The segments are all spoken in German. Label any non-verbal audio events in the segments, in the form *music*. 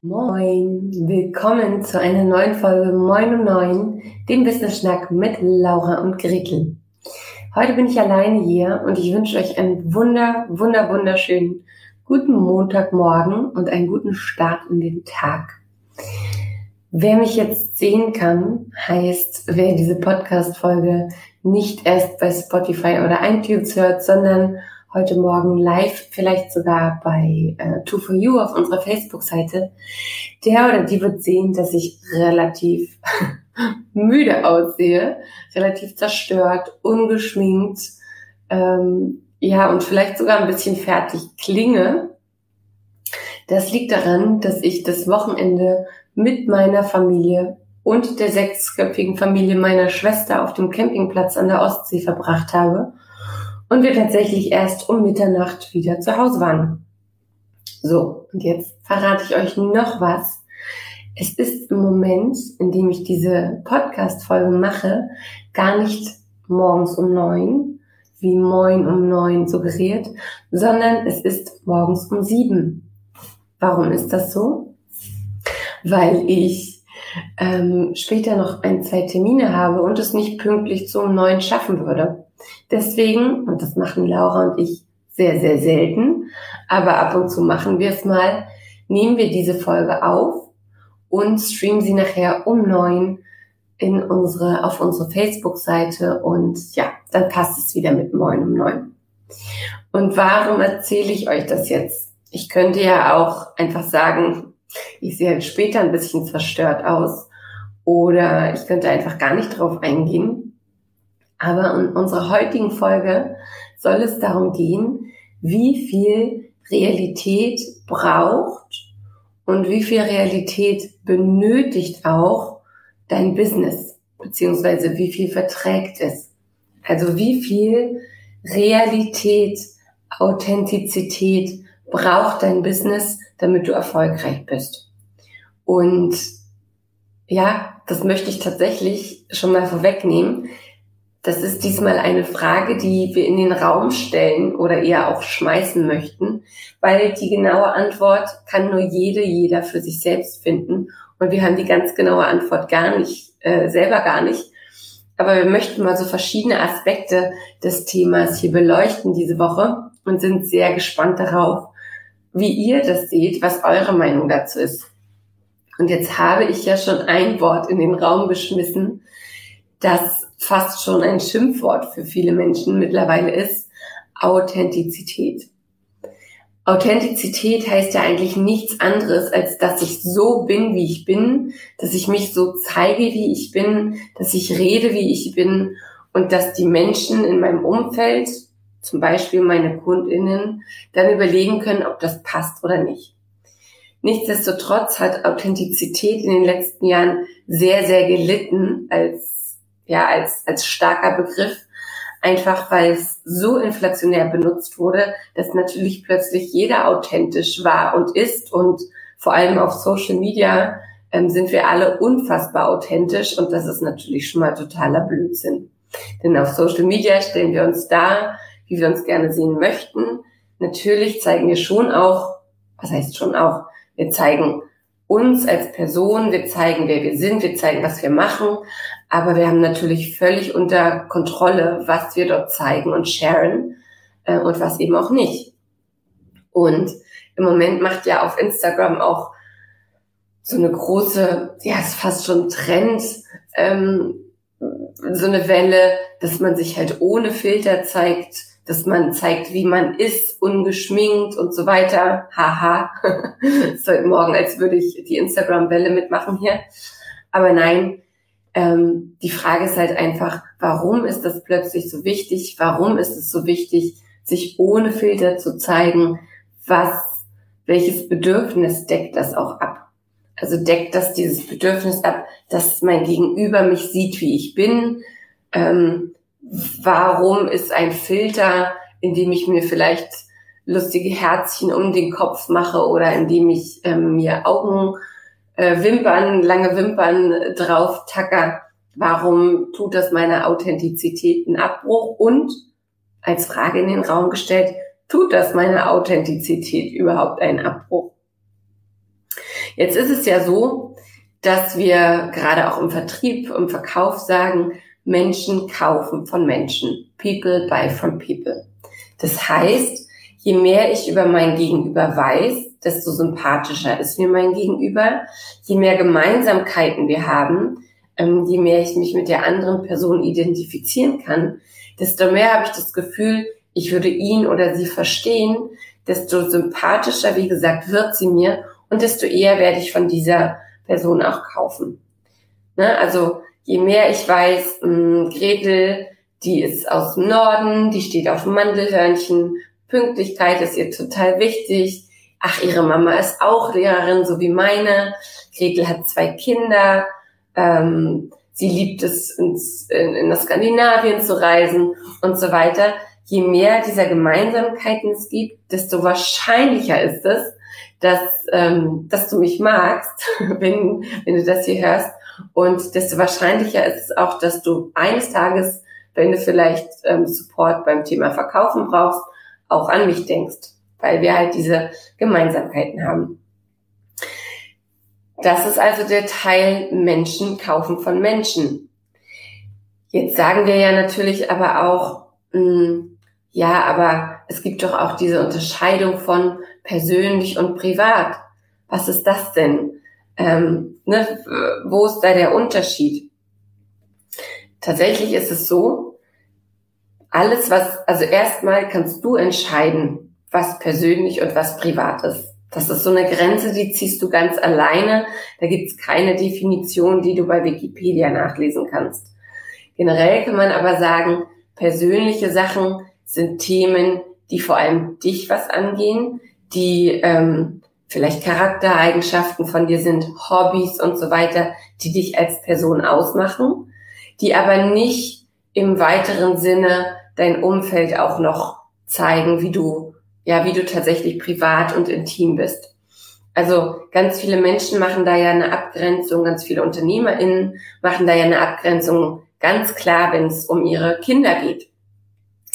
Moin, willkommen zu einer neuen Folge Moin um 9, dem Business Schnack mit Laura und Gretel. Heute bin ich alleine hier und ich wünsche euch einen wunder, wunder, wunderschönen guten Montagmorgen und einen guten Start in den Tag. Wer mich jetzt sehen kann, heißt, wer diese Podcast-Folge nicht erst bei Spotify oder iTunes hört, sondern heute Morgen live, vielleicht sogar bei äh, 2 auf unserer Facebook-Seite, der oder die wird sehen, dass ich relativ *laughs* müde aussehe, relativ zerstört, ungeschminkt, ähm, ja, und vielleicht sogar ein bisschen fertig klinge. Das liegt daran, dass ich das Wochenende mit meiner Familie und der sechsköpfigen Familie meiner Schwester auf dem Campingplatz an der Ostsee verbracht habe und wir tatsächlich erst um Mitternacht wieder zu Hause waren. So, und jetzt verrate ich euch noch was. Es ist im Moment, in dem ich diese Podcast-Folge mache, gar nicht morgens um neun, wie Moin um neun suggeriert, sondern es ist morgens um sieben. Warum ist das so? Weil ich ähm, später noch ein, zwei Termine habe und es nicht pünktlich zum neun schaffen würde. Deswegen, und das machen Laura und ich sehr, sehr selten, aber ab und zu machen wir es mal, nehmen wir diese Folge auf und streamen sie nachher um neun in unsere, auf unsere Facebook-Seite und ja, dann passt es wieder mit Moin um neun. Und warum erzähle ich euch das jetzt? Ich könnte ja auch einfach sagen, ich sehe halt später ein bisschen zerstört aus oder ich könnte einfach gar nicht drauf eingehen. Aber in unserer heutigen Folge soll es darum gehen, wie viel Realität braucht und wie viel Realität benötigt auch dein Business, beziehungsweise wie viel verträgt es. Also wie viel Realität, Authentizität braucht dein Business, damit du erfolgreich bist. Und ja, das möchte ich tatsächlich schon mal vorwegnehmen. Das ist diesmal eine Frage, die wir in den Raum stellen oder eher auch schmeißen möchten, weil die genaue Antwort kann nur jede, jeder für sich selbst finden und wir haben die ganz genaue Antwort gar nicht, äh, selber gar nicht. Aber wir möchten mal so verschiedene Aspekte des Themas hier beleuchten diese Woche und sind sehr gespannt darauf, wie ihr das seht, was eure Meinung dazu ist. Und jetzt habe ich ja schon ein Wort in den Raum geschmissen, das fast schon ein Schimpfwort für viele Menschen mittlerweile ist, Authentizität. Authentizität heißt ja eigentlich nichts anderes, als dass ich so bin, wie ich bin, dass ich mich so zeige, wie ich bin, dass ich rede, wie ich bin und dass die Menschen in meinem Umfeld, zum Beispiel meine Kundinnen, dann überlegen können, ob das passt oder nicht. Nichtsdestotrotz hat Authentizität in den letzten Jahren sehr, sehr gelitten als, ja, als, als starker Begriff einfach weil es so inflationär benutzt wurde, dass natürlich plötzlich jeder authentisch war und ist und vor allem auf Social Media ähm, sind wir alle unfassbar authentisch und das ist natürlich schon mal totaler Blödsinn. Denn auf Social Media stellen wir uns da, wie wir uns gerne sehen möchten. Natürlich zeigen wir schon auch, was heißt schon auch, wir zeigen uns als Person, wir zeigen, wer wir sind, wir zeigen, was wir machen, aber wir haben natürlich völlig unter Kontrolle, was wir dort zeigen und sharen äh, und was eben auch nicht. Und im Moment macht ja auf Instagram auch so eine große, ja, ist fast schon Trend, ähm, so eine Welle, dass man sich halt ohne Filter zeigt, dass man zeigt, wie man ist, ungeschminkt und so weiter. Haha. *laughs* so heute Morgen, als würde ich die Instagram-Welle mitmachen hier. Aber nein, ähm, die Frage ist halt einfach, warum ist das plötzlich so wichtig? Warum ist es so wichtig, sich ohne Filter zu zeigen? Was, welches Bedürfnis deckt das auch ab? Also deckt das dieses Bedürfnis ab, dass mein Gegenüber mich sieht, wie ich bin? Ähm, warum ist ein Filter, in dem ich mir vielleicht lustige Herzchen um den Kopf mache oder in dem ich ähm, mir Augen, äh, Wimpern, lange Wimpern drauf tacker? Warum tut das meiner Authentizität einen Abbruch? Und als Frage in den Raum gestellt, tut das meiner Authentizität überhaupt einen Abbruch? Jetzt ist es ja so, dass wir gerade auch im Vertrieb, im Verkauf sagen, Menschen kaufen von Menschen. People buy from people. Das heißt, je mehr ich über mein Gegenüber weiß, desto sympathischer ist mir mein Gegenüber. Je mehr Gemeinsamkeiten wir haben, ähm, je mehr ich mich mit der anderen Person identifizieren kann, desto mehr habe ich das Gefühl, ich würde ihn oder sie verstehen, desto sympathischer, wie gesagt, wird sie mir und desto eher werde ich von dieser Person auch kaufen. Ne? Also je mehr ich weiß, mh, hm, Gretel, die ist aus dem Norden, die steht auf Mandelhörnchen, Pünktlichkeit ist ihr total wichtig. Ach, ihre Mama ist auch Lehrerin, so wie meine. Gretel hat zwei Kinder. Ähm, sie liebt es, ins, in, in das Skandinavien zu reisen und so weiter. Je mehr dieser Gemeinsamkeiten es gibt, desto wahrscheinlicher ist es, dass, ähm, dass du mich magst, *laughs* wenn, wenn du das hier hörst. Und desto wahrscheinlicher ist es auch, dass du eines Tages, wenn du vielleicht ähm, Support beim Thema Verkaufen brauchst, auch an mich denkst, weil wir halt diese Gemeinsamkeiten haben. Das ist also der Teil Menschen kaufen von Menschen. Jetzt sagen wir ja natürlich aber auch, mh, hm, ja, aber es gibt doch auch diese Unterscheidung von persönlich und privat. Was ist das denn? Ähm, ne, wo ist da der Unterschied? Tatsächlich ist es so, alles was, also erstmal kannst du entscheiden, was persönlich und was privat ist. Das ist so eine Grenze, die ziehst du ganz alleine. Da gibt es keine Definition, die du bei Wikipedia nachlesen kannst. Generell kann man aber sagen, persönliche Sachen sind Themen, die vor allem dich was angehen, die ähm, vielleicht Charaktereigenschaften von dir sind, Hobbys und so weiter, die dich als Person ausmachen, die aber nicht im weiteren Sinne dein Umfeld auch noch zeigen, wie du, ja, wie du tatsächlich privat und intim bist. Also ganz viele Menschen machen da ja eine Abgrenzung, ganz viele UnternehmerInnen machen da ja eine Abgrenzung ganz klar, wenn es um ihre Kinder geht.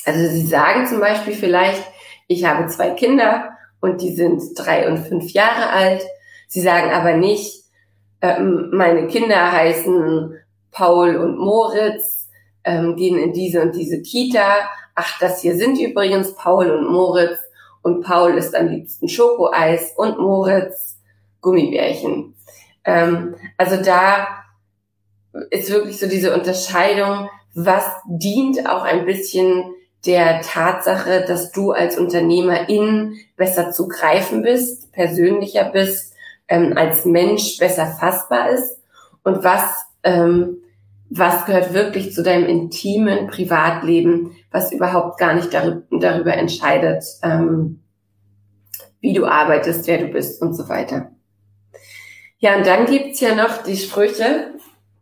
Also sie sagen zum Beispiel vielleicht, ich habe zwei Kinder und die sind drei und fünf Jahre alt. Sie sagen aber nicht, ähm, meine Kinder heißen Paul und Moritz, ähm, gehen in diese und diese Kita. Ach, das hier sind übrigens Paul und Moritz und Paul ist am liebsten Schokoeis und Moritz Gummibärchen. Ähm, also da ist wirklich so diese Unterscheidung, was dient auch ein bisschen der Tatsache, dass du als Unternehmerin besser zu greifen bist, persönlicher bist, ähm, als Mensch besser fassbar ist und was ähm, was gehört wirklich zu deinem intimen Privatleben, was überhaupt gar nicht darüber, entscheidet, ähm, wie du arbeitest, wer du bist und so weiter. Ja, und dann gibt's ja noch die Sprüche.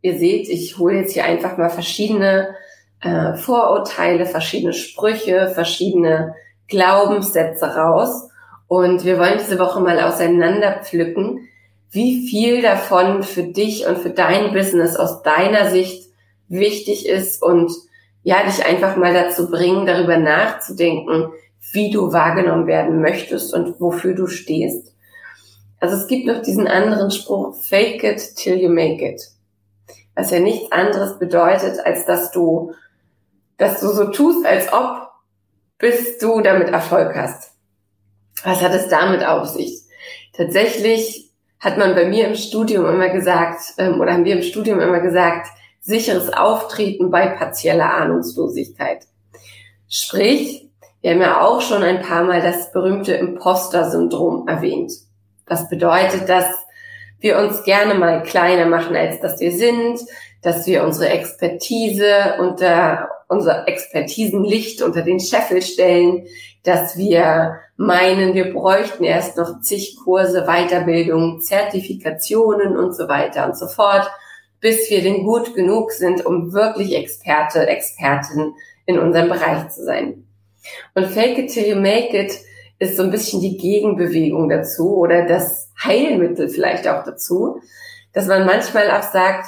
Ihr seht, ich hole jetzt hier einfach mal verschiedene äh, Vorurteile, verschiedene Sprüche, verschiedene Glaubenssätze raus. Und wir wollen diese Woche mal auseinanderpflücken, wie viel davon für dich und für dein Business aus deiner Sicht wichtig ist und ja, dich einfach mal dazu bringen, darüber nachzudenken, wie du wahrgenommen werden möchtest und wofür du stehst. Also es gibt noch diesen anderen Spruch, fake it till you make it. Was ja nichts anderes bedeutet, als dass du dass du so tust, als ob, bis du damit Erfolg hast. Was hat es damit auf sich? Tatsächlich hat man bei mir im Studium immer gesagt, ähm, oder haben wir im Studium immer gesagt, sicheres Auftreten bei partieller Ahnungslosigkeit. Sprich, wir haben ja auch schon ein paar Mal das berühmte Imposter-Syndrom erwähnt. Das bedeutet, dass wir uns gerne mal kleiner machen, als dass wir sind, dass wir unsere Expertise unter unser Expertisenlicht unter den Scheffel stellen, dass wir meinen, wir bräuchten erst noch zig Kurse, Weiterbildung, Zertifikationen und so weiter und so fort, bis wir denn gut genug sind, um wirklich Experte, Expertin in unserem Bereich zu sein. Und Fake it till you make it ist so ein bisschen die Gegenbewegung dazu oder das Heilmittel vielleicht auch dazu, dass man manchmal auch sagt,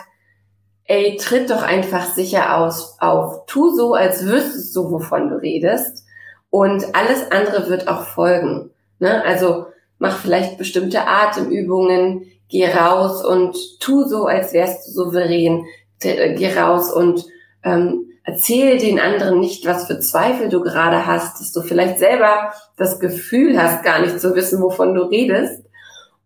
ey, tritt doch einfach sicher aus, auf, tu so, als wüsstest du, wovon du redest und alles andere wird auch folgen. Ne? Also mach vielleicht bestimmte Atemübungen, geh raus und tu so, als wärst du souverän, geh raus und ähm, erzähl den anderen nicht, was für Zweifel du gerade hast, dass du vielleicht selber das Gefühl hast, gar nicht zu wissen, wovon du redest.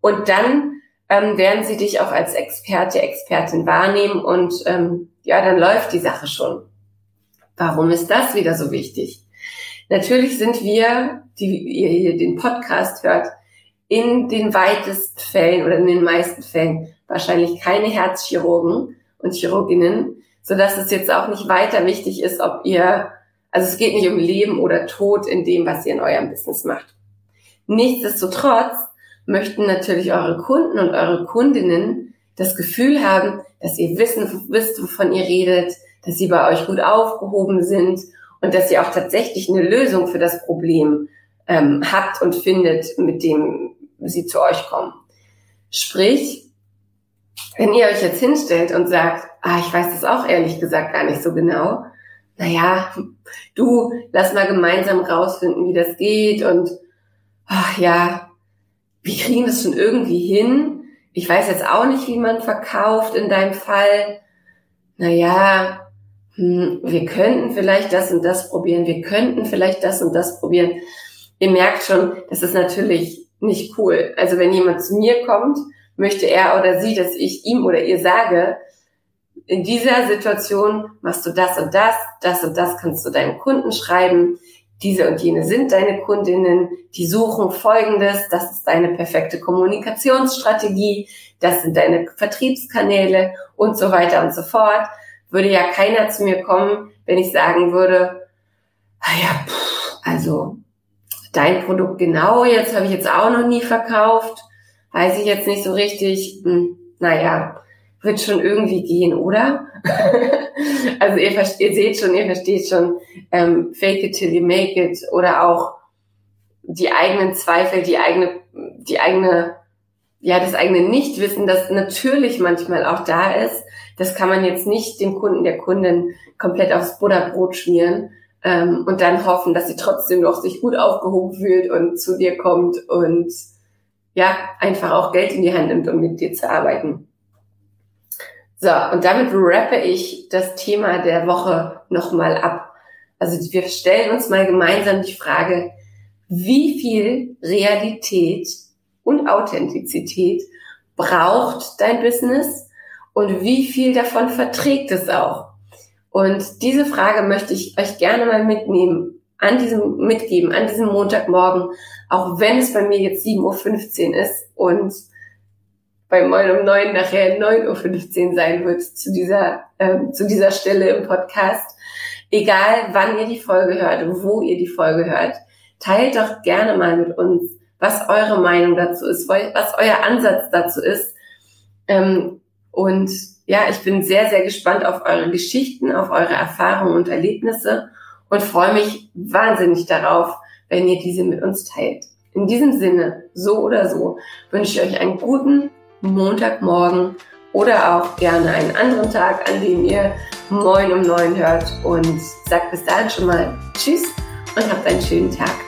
Und dann ähm, werden sie dich auch als Experte, Expertin wahrnehmen und ähm, ja, dann läuft die Sache schon. Warum ist das wieder so wichtig? Natürlich sind wir, die ihr hier den Podcast hört, in den weitesten Fällen oder in den meisten Fällen wahrscheinlich keine Herzchirurgen und Chirurginnen, so dass es jetzt auch nicht weiter wichtig ist, ob ihr, also es geht nicht um Leben oder Tod in dem, was ihr in eurem Business macht. Nichtsdestotrotz möchten natürlich eure Kunden und eure Kundinnen das Gefühl haben, dass ihr wissen, wisst, wovon ihr redet, dass sie bei euch gut aufgehoben sind und dass ihr auch tatsächlich eine Lösung für das Problem ähm, habt und findet, mit dem sie zu euch kommen. Sprich, wenn ihr euch jetzt hinstellt und sagt, ah, ich weiß das auch ehrlich gesagt gar nicht so genau, naja, du, lass mal gemeinsam rausfinden, wie das geht und ach ja, wir kriegen das schon irgendwie hin. Ich weiß jetzt auch nicht, wie man verkauft in deinem Fall. Naja, hm, wir könnten vielleicht das und das probieren, wir könnten vielleicht das und das probieren. Ihr merkt schon, das ist natürlich nicht cool. Also wenn jemand zu mir kommt, möchte er oder sie, dass ich ihm oder ihr sage, in dieser Situation machst du das und das, das und das kannst du deinem Kunden schreiben, diese und jene sind deine Kundinnen, die suchen Folgendes, das ist deine perfekte Kommunikationsstrategie, das sind deine Vertriebskanäle und so weiter und so fort, würde ja keiner zu mir kommen, wenn ich sagen würde, ah ja, pff, also dein Produkt genau, jetzt habe ich jetzt auch noch nie verkauft, weiß ich jetzt nicht so richtig, hm, naja, wird schon irgendwie gehen, oder? *laughs* also ihr, ihr seht schon, ihr versteht schon, ähm, fake it till you make it oder auch die eigenen Zweifel, die eigene, die eigene, ja, das eigene Nichtwissen, das natürlich manchmal auch da ist. Das kann man jetzt nicht dem Kunden, der Kundin komplett aufs Butterbrot schmieren ähm, und dann hoffen, dass sie trotzdem noch sich gut aufgehoben fühlt und zu dir kommt und ja, einfach auch Geld in die Hand nimmt, um mit dir zu arbeiten. So, und damit rappe ich das Thema der Woche nochmal ab. Also wir stellen uns mal gemeinsam die Frage, wie viel Realität und Authentizität braucht dein Business und wie viel davon verträgt es auch? Und diese Frage möchte ich euch gerne mal mitnehmen, an diesem, mitgeben, an diesem Montagmorgen, auch wenn es bei mir jetzt 7.15 Uhr ist und bei Moin um neun nachher 9.15 Uhr sein wird zu dieser, ähm, zu dieser Stelle im Podcast. Egal, wann ihr die Folge hört wo ihr die Folge hört, teilt doch gerne mal mit uns, was eure Meinung dazu ist, was euer Ansatz dazu ist. Ähm, und ja, ich bin sehr, sehr gespannt auf eure Geschichten, auf eure Erfahrungen und Erlebnisse und freue mich wahnsinnig darauf, wenn ihr diese mit uns teilt. In diesem Sinne, so oder so, wünsche ich euch einen guten Montagmorgen oder auch gerne einen anderen Tag, an dem ihr Moin um neun hört und sagt bis dahin schon mal Tschüss und habt einen schönen Tag.